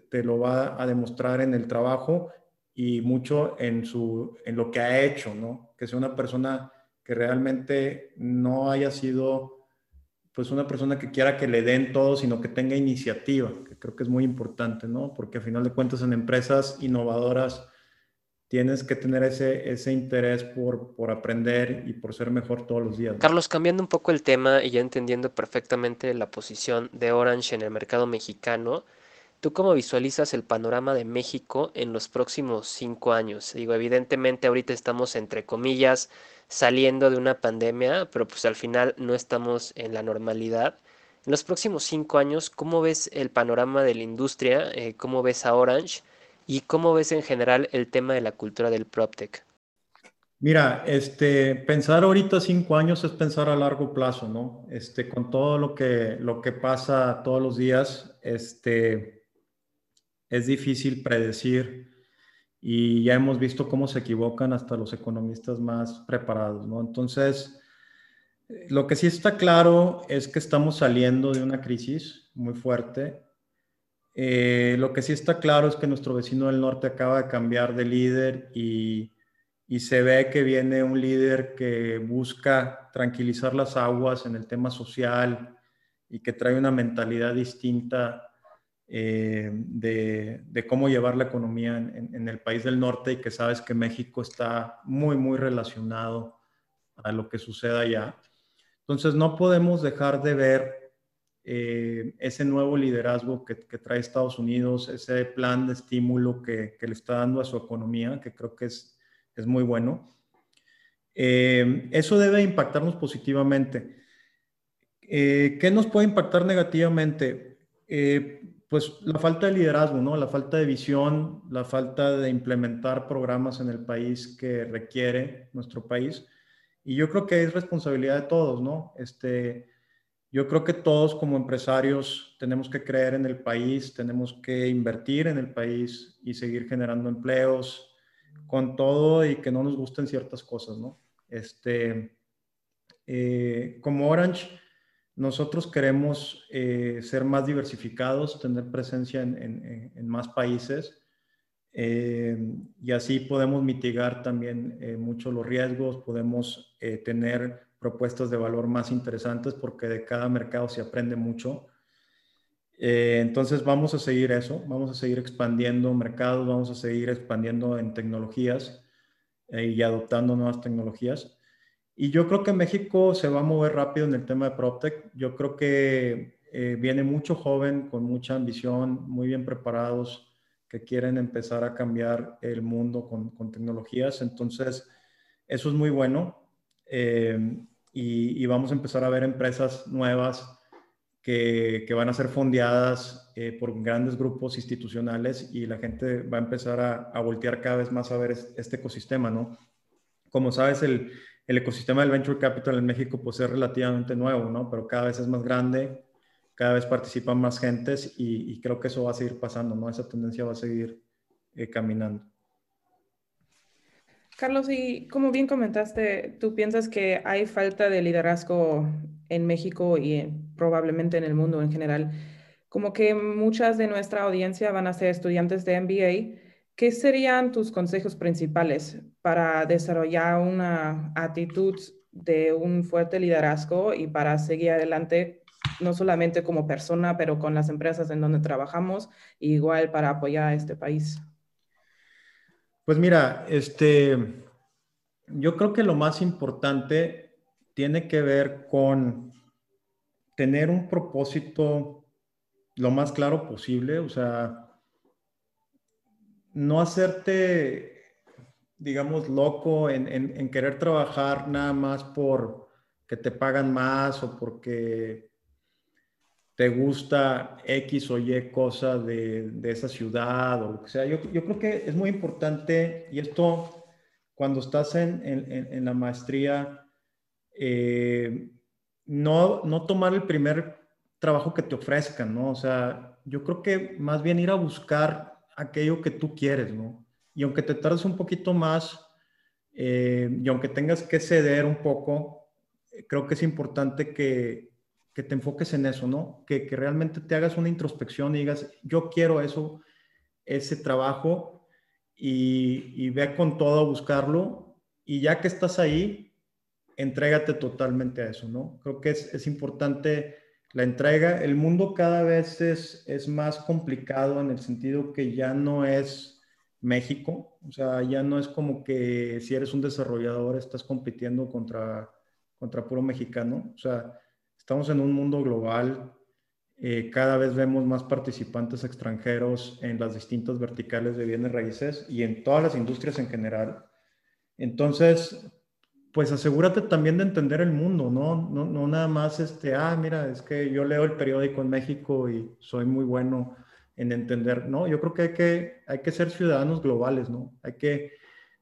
te lo va a demostrar en el trabajo y mucho en, su, en lo que ha hecho, ¿no? Que sea una persona que realmente no haya sido pues una persona que quiera que le den todo, sino que tenga iniciativa, que creo que es muy importante, ¿no? Porque a final de cuentas en empresas innovadoras tienes que tener ese, ese interés por, por aprender y por ser mejor todos los días. Carlos, cambiando un poco el tema y ya entendiendo perfectamente la posición de Orange en el mercado mexicano, ¿Tú cómo visualizas el panorama de México en los próximos cinco años? Digo, evidentemente ahorita estamos entre comillas saliendo de una pandemia, pero pues al final no estamos en la normalidad. En los próximos cinco años, ¿cómo ves el panorama de la industria? Eh, ¿Cómo ves a Orange? ¿Y cómo ves en general el tema de la cultura del PropTech? Mira, este, pensar ahorita cinco años es pensar a largo plazo, ¿no? Este, con todo lo que, lo que pasa todos los días, este, es difícil predecir y ya hemos visto cómo se equivocan hasta los economistas más preparados, ¿no? Entonces, lo que sí está claro es que estamos saliendo de una crisis muy fuerte. Eh, lo que sí está claro es que nuestro vecino del norte acaba de cambiar de líder y, y se ve que viene un líder que busca tranquilizar las aguas en el tema social y que trae una mentalidad distinta eh, de, cómo llevar la economía en, el país del norte y que sabes que México está muy, muy relacionado a lo que suceda allá. Entonces, no podemos dejar de ver eh, ese nuevo liderazgo que, trae Estados Unidos, ese plan de estímulo que, le está dando a su economía, que creo que es, es muy bueno. Eh, eso debe impactarnos positivamente. ¿Qué nos puede impactar negativamente? Pues la falta de liderazgo, ¿no? La falta de visión, la falta de implementar programas en el país que requiere nuestro país. Y yo creo que es responsabilidad de todos, ¿no? Este, yo creo que todos como empresarios tenemos que creer en el país, tenemos que invertir en el país y seguir generando empleos con todo y que no nos gusten ciertas cosas, ¿no? Este, eh, como Orange, nosotros queremos eh, ser más diversificados, tener presencia en, más países eh, y así podemos mitigar también eh, mucho los riesgos, podemos tener propuestas de valor más interesantes porque de cada mercado se aprende mucho. entonces vamos a seguir eso, vamos a seguir expandiendo mercados, vamos a seguir expandiendo en tecnologías y adoptando nuevas tecnologías. Y yo creo que México se va a mover rápido en el tema de PropTech. Yo creo que eh, viene mucho joven con mucha ambición, muy bien preparados, que quieren empezar a cambiar el mundo con, con tecnologías. Entonces, eso es muy bueno. Eh, y, vamos a empezar a ver empresas nuevas que, que van a ser fondeadas eh, por grandes grupos institucionales y la gente va a empezar a, a voltear cada vez más a ver este ecosistema, ¿no? Como sabes, el, el ecosistema del venture capital en México pues es relativamente nuevo, ¿no? Pero cada vez es más grande, cada vez participan más gentes y, creo que eso va a seguir pasando, ¿no? Esa tendencia va a seguir eh, caminando. Carlos, y como bien comentaste, ¿tú piensas que hay falta de liderazgo en México y probablemente en el mundo en general? Como que muchas de nuestra audiencia van a ser estudiantes de MBA ¿Qué serían tus consejos principales para desarrollar una actitud de un fuerte liderazgo y para seguir adelante, no solamente como persona, pero con las empresas en donde trabajamos, igual para apoyar a este país? Pues mira, este, yo creo que lo más importante tiene que ver con tener un propósito lo más claro posible, o sea, no hacerte, digamos, loco en, querer trabajar nada más por que te pagan más o porque te gusta X o Y cosa de, esa ciudad o lo que sea. Yo, creo que es muy importante y esto cuando estás en, la maestría, eh, no, no tomar el primer trabajo que te ofrezcan, ¿no? O sea, yo creo que más bien ir a buscar aquello que tú quieres, ¿no? Y aunque te tardes un poquito más eh, y aunque tengas que ceder un poco, eh, creo que es importante que, que te enfoques en eso, ¿no? Que, que, realmente te hagas una introspección y digas, yo quiero eso, ese trabajo y, y ve con todo a buscarlo y ya que estás ahí, entrégate totalmente a eso, ¿no? Creo que es, es importante la entrega, el mundo cada vez es, es más complicado en el sentido que ya no es México, o sea, ya no es como que si eres un desarrollador estás compitiendo contra, contra puro mexicano, o sea, estamos en un mundo global, eh, cada vez vemos más participantes extranjeros en las distintas verticales de bienes raíces y en todas las industrias en general. Entonces, pues asegúrate también de entender el mundo, ¿no? No, no nada más este, ah, mira, es que yo leo el periódico en México y soy muy bueno en entender, ¿no? Yo creo que hay que, hay que ser ciudadanos globales, ¿no? Hay que,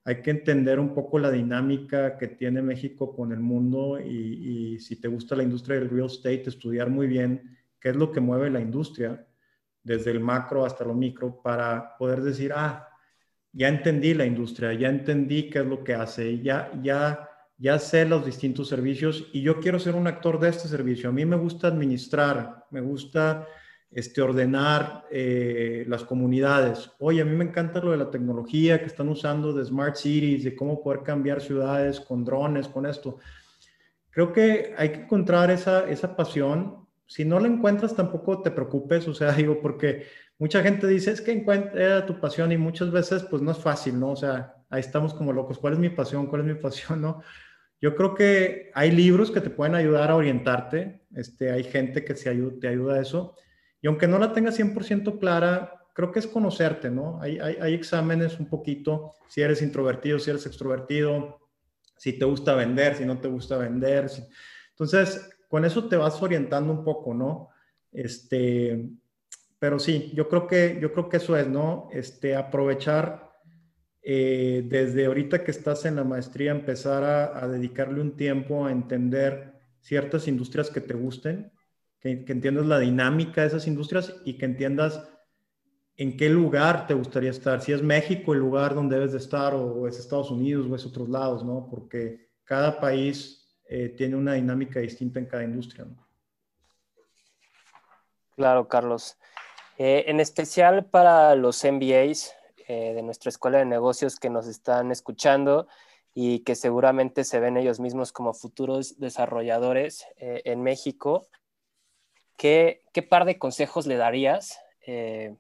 hay que entender un poco la dinámica que tiene México con el mundo y, y si te gusta la industria del real estate, estudiar muy bien qué es lo que mueve la industria, desde el macro hasta lo micro, para poder decir, ah, ya entendí la industria, ya entendí qué es lo que hace, ya, ya, ya sé los distintos servicios y yo quiero ser un actor de este servicio. A mí me gusta administrar, me gusta este, ordenar eh, las comunidades. Oye, a mí me encanta lo de la tecnología que están usando de Smart Cities, de cómo poder cambiar ciudades con drones, con esto. Creo que hay que encontrar esa, esa pasión si no la encuentras, tampoco te preocupes, o sea, digo, porque mucha gente dice, es que encuentra tu pasión y muchas veces, pues no es fácil, ¿no? O sea, ahí estamos como locos, ¿cuál es mi pasión? ¿Cuál es mi pasión? ¿No? Yo creo que hay libros que te pueden ayudar a orientarte, este, hay gente que se ayuda, te ayuda a eso, y aunque no la tengas 100% clara, creo que es conocerte, ¿no? Hay, hay, hay exámenes un poquito, si eres introvertido, si eres extrovertido, si te gusta vender, si no te gusta vender. Entonces, con eso te vas orientando un poco, ¿no? Este, pero sí, yo creo que, yo creo que eso es, ¿no? Este, aprovechar eh, desde ahorita que estás en la maestría, empezar a, dedicarle un tiempo a entender ciertas industrias que te gusten, que, que, entiendas la dinámica de esas industrias y que entiendas en qué lugar te gustaría estar. Si es México el lugar donde debes de estar o es Estados Unidos o es otros lados, ¿no? Porque cada país eh, tiene una dinámica distinta en cada industria. Claro, Carlos. Eh, en especial para los MBAs eh, de nuestra escuela de negocios que nos están escuchando y que seguramente se ven ellos mismos como futuros desarrolladores en México, ¿qué, ¿qué, par de consejos le darías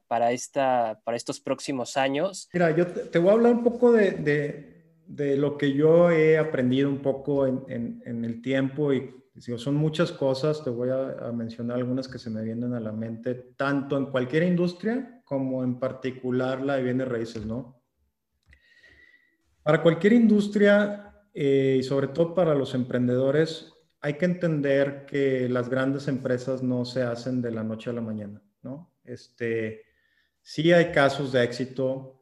para, esta, para estos próximos años? Mira, yo te, voy a hablar un poco de de lo que yo he aprendido un poco en, el tiempo y son muchas cosas, te voy a, mencionar algunas que se me vienen a la mente, tanto en cualquier industria como en particular la de bienes raíces, ¿no? Para cualquier industria eh, y sobre todo para los emprendedores, hay que entender que las grandes empresas no se hacen de la noche a la mañana, ¿no? Este, sí hay casos de éxito,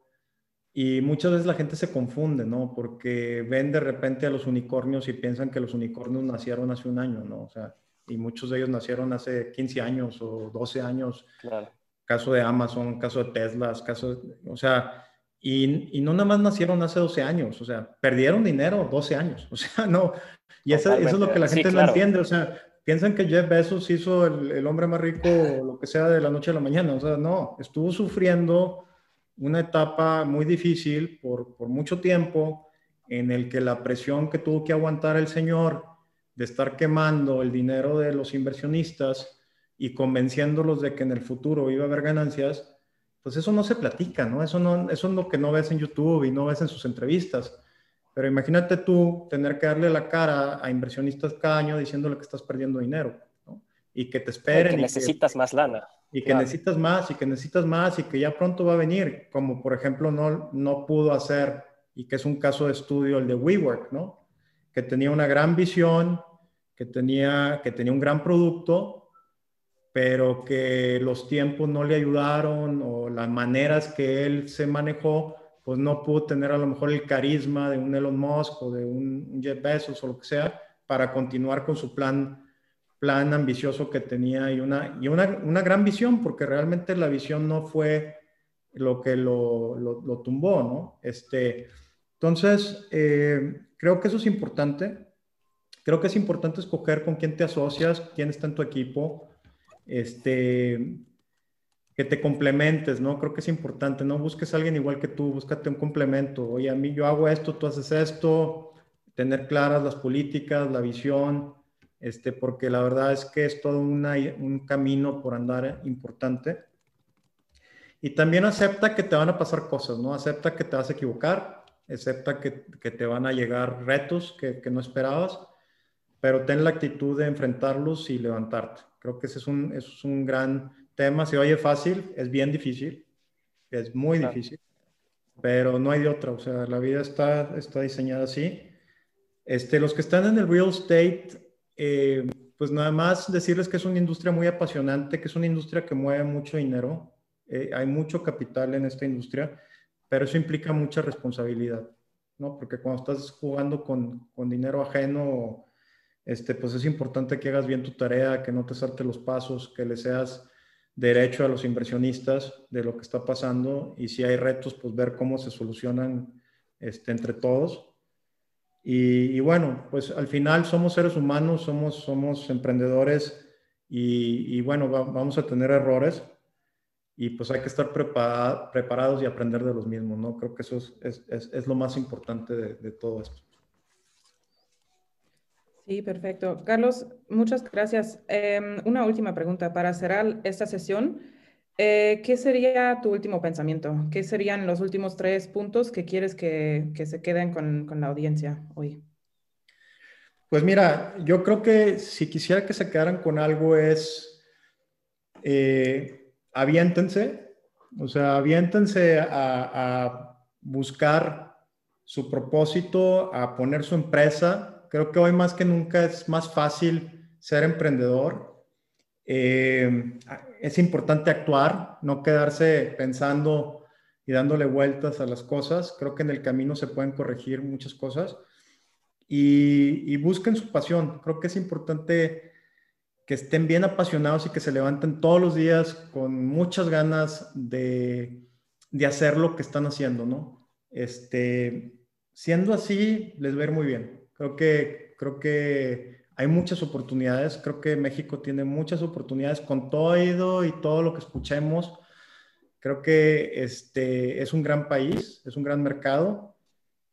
y muchas veces la gente se confunde, ¿no? Porque ven de repente a los unicornios y piensan que los unicornios nacieron hace un año, ¿no? O sea, y muchos de ellos nacieron hace 15 años o 12 años. Claro. Caso de Amazon, caso de Tesla, caso, o sea, y, y, no nada más nacieron hace 12 años, o sea, perdieron dinero 12 años, o sea, no. Y eso, eso es lo que la gente no entiende, o sea, piensan que Jeff Bezos hizo el, el hombre más rico o lo que sea de la noche a la mañana, o sea, no, estuvo sufriendo una etapa muy difícil por, mucho tiempo en el que la presión que tuvo que aguantar el señor de estar quemando el dinero de los inversionistas y convenciéndolos de que en el futuro iba a haber ganancias, pues eso no se platica, ¿no? Eso, no, eso es lo que no ves en YouTube y no ves en sus entrevistas. Pero imagínate tú tener que darle la cara a inversionistas cada año diciéndole que estás perdiendo dinero, ¿no? Y que te esperen. Que necesitas más lana y que necesitas más y que necesitas más y que ya pronto va a venir, como por ejemplo no, no pudo hacer, y que es un caso de estudio el de WeWork, ¿no? Que tenía una gran visión, que tenía, que tenía un gran producto, pero que los tiempos no le ayudaron o las maneras que él se manejó, pues no pudo tener a lo mejor el carisma de un Elon Musk o de un Jeff Bezos o lo que sea para continuar con su plan plan ambicioso que tenía y una, y una, una gran visión, porque realmente la visión no fue lo que lo, lo, tumbó, ¿no? Este, entonces, eh, creo que eso es importante. Creo que es importante escoger con quién te asocias, quién está en tu equipo, este, que te complementes, ¿no? Creo que es importante, no busques a alguien igual que tú, búscate un complemento. Oye, a mí yo hago esto, tú haces esto, tener claras las políticas, la visión, este, porque la verdad es que es todo un camino por andar importante. Y también acepta que te van a pasar cosas, ¿no? Acepta que te vas a equivocar, acepta que, te van a llegar retos que, no esperabas, pero ten la actitud de enfrentarlos y levantarte. Creo que ese es un, es un gran tema. Se oye fácil, es bien difícil, es muy difícil, pero no hay de otra. O sea, la vida está, está diseñada así. Este, los que están en el real estate, eh, pues nada más decirles que es una industria muy apasionante, que es una industria que mueve mucho dinero. Eh, hay mucho capital en esta industria, pero eso implica mucha responsabilidad, ¿no? Porque cuando estás jugando con, con dinero ajeno, este, pues es importante que hagas bien tu tarea, que no te salte los pasos, que le seas derecho a los inversionistas de lo que está pasando y si hay retos, pues ver cómo se solucionan este, entre todos. Y, bueno, pues al final somos seres humanos, somos, somos emprendedores y, bueno, vamos a tener errores y pues hay que estar preparados y aprender de los mismos, ¿no? Creo que eso es, es, lo más importante de, de todo esto. Sí, perfecto. Carlos, muchas gracias. Em, una última pregunta para cerrar esta sesión. Eh, ¿Qué sería tu último pensamiento? ¿Qué serían los últimos tres puntos que quieres que, que se queden con, con, la audiencia hoy? Pues mira, yo creo que si quisiera que se quedaran con algo es eh, aviéntense, o sea, aviéntense a, a buscar su propósito, a poner su empresa Creo que hoy más que nunca es más fácil ser emprendedor. Eh, es importante actuar, no quedarse pensando y dándole vueltas a las cosas. Creo que en el camino se pueden corregir muchas cosas. Y, busquen su pasión. Creo que es importante que estén bien apasionados y que se levanten todos los días con muchas ganas de, de hacer lo que están haciendo, ¿no? Este, siendo así, les ir muy bien. Creo que, creo que hay muchas oportunidades. Creo que México tiene muchas oportunidades con todo y todo lo que escuchemos. Creo que este es un gran país, es un gran mercado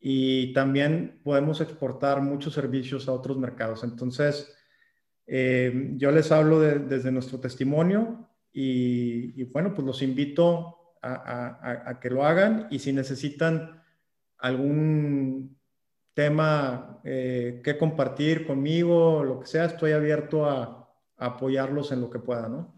y también podemos exportar muchos servicios a otros mercados. Entonces, eh, yo les hablo desde nuestro testimonio y, bueno, pues los invito a, a que lo hagan y si necesitan algún tema eh, que compartir conmigo, lo que sea, estoy abierto a, apoyarlos en lo que pueda, ¿no?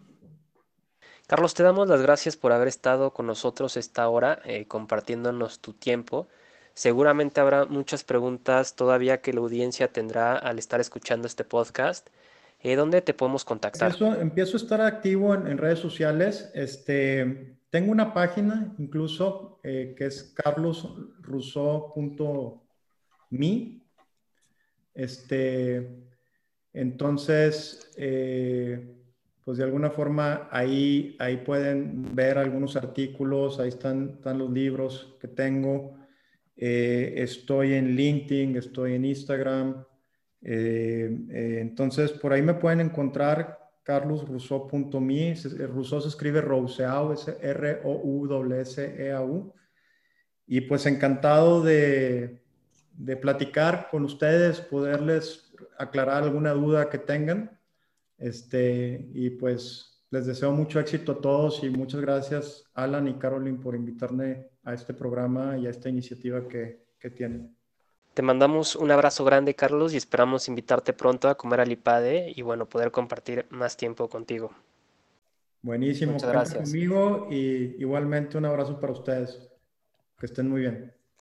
Carlos, te damos las gracias por haber estado con nosotros esta hora, eh, compartiéndonos tu tiempo. Seguramente habrá muchas preguntas todavía que la audiencia tendrá al estar escuchando este podcast. Eh, ¿Dónde te podemos contactar? Empiezo, empiezo a estar activo en, redes sociales. Este, tengo una página incluso que es carlosrusso.com mí. Este, entonces, eh, pues de alguna forma ahí, ahí pueden ver algunos artículos, ahí están, están los libros que tengo. Eh, estoy en LinkedIn, estoy en Instagram. Eh, entonces, por ahí me pueden encontrar carlosrusso.me. Rousseau se escribe Rousseau, es R-O-U-S-E-A-U. Y pues encantado de, de platicar con ustedes, poderles aclarar alguna duda que tengan. Este, y pues les deseo mucho éxito a todos y muchas gracias Alan y Caroline por invitarme a este programa y a esta iniciativa que, que tienen. Te mandamos un abrazo grande, Carlos, y esperamos invitarte pronto a comer al IPADE y bueno, poder compartir más tiempo contigo. Buenísimo, Muchas gracias. conmigo y igualmente un abrazo para ustedes. Que estén muy bien.